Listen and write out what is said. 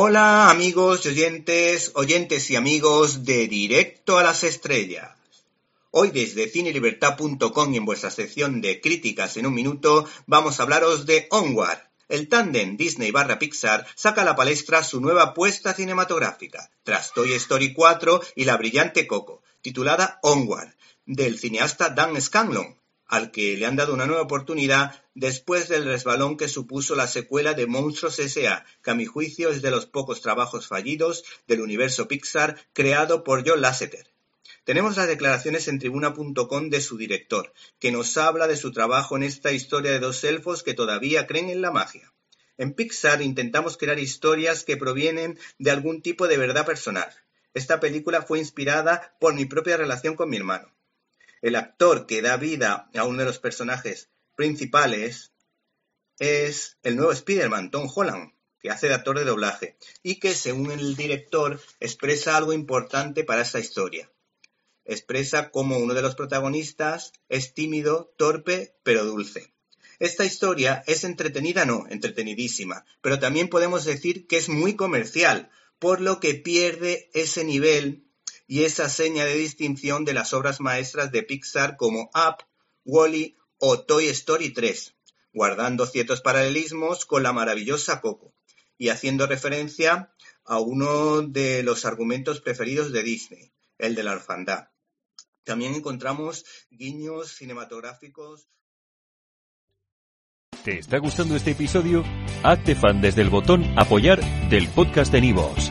Hola amigos y oyentes, oyentes y amigos de Directo a las Estrellas. Hoy desde cinelibertad.com y en vuestra sección de críticas en un minuto vamos a hablaros de Onward. El tándem Disney barra Pixar saca a la palestra su nueva apuesta cinematográfica, tras Toy Story 4 y la brillante Coco, titulada Onward, del cineasta Dan Scanlon, al que le han dado una nueva oportunidad después del resbalón que supuso la secuela de Monstruos S.A., que a mi juicio es de los pocos trabajos fallidos del universo Pixar creado por John Lasseter. Tenemos las declaraciones en tribuna.com de su director, que nos habla de su trabajo en esta historia de dos elfos que todavía creen en la magia. En Pixar intentamos crear historias que provienen de algún tipo de verdad personal. Esta película fue inspirada por mi propia relación con mi hermano. El actor que da vida a uno de los personajes principales es el nuevo Spider-Man, Tom Holland, que hace de actor de doblaje y que, según el director, expresa algo importante para esta historia. Expresa cómo uno de los protagonistas es tímido, torpe, pero dulce. Esta historia es entretenida, no, entretenidísima, pero también podemos decir que es muy comercial, por lo que pierde ese nivel y esa seña de distinción de las obras maestras de Pixar como Up, Wally o Toy Story 3, guardando ciertos paralelismos con la maravillosa Coco y haciendo referencia a uno de los argumentos preferidos de Disney, el de la orfandad. También encontramos guiños cinematográficos. ¿Te está gustando este episodio? Hazte fan desde el botón apoyar del podcast de Nivos.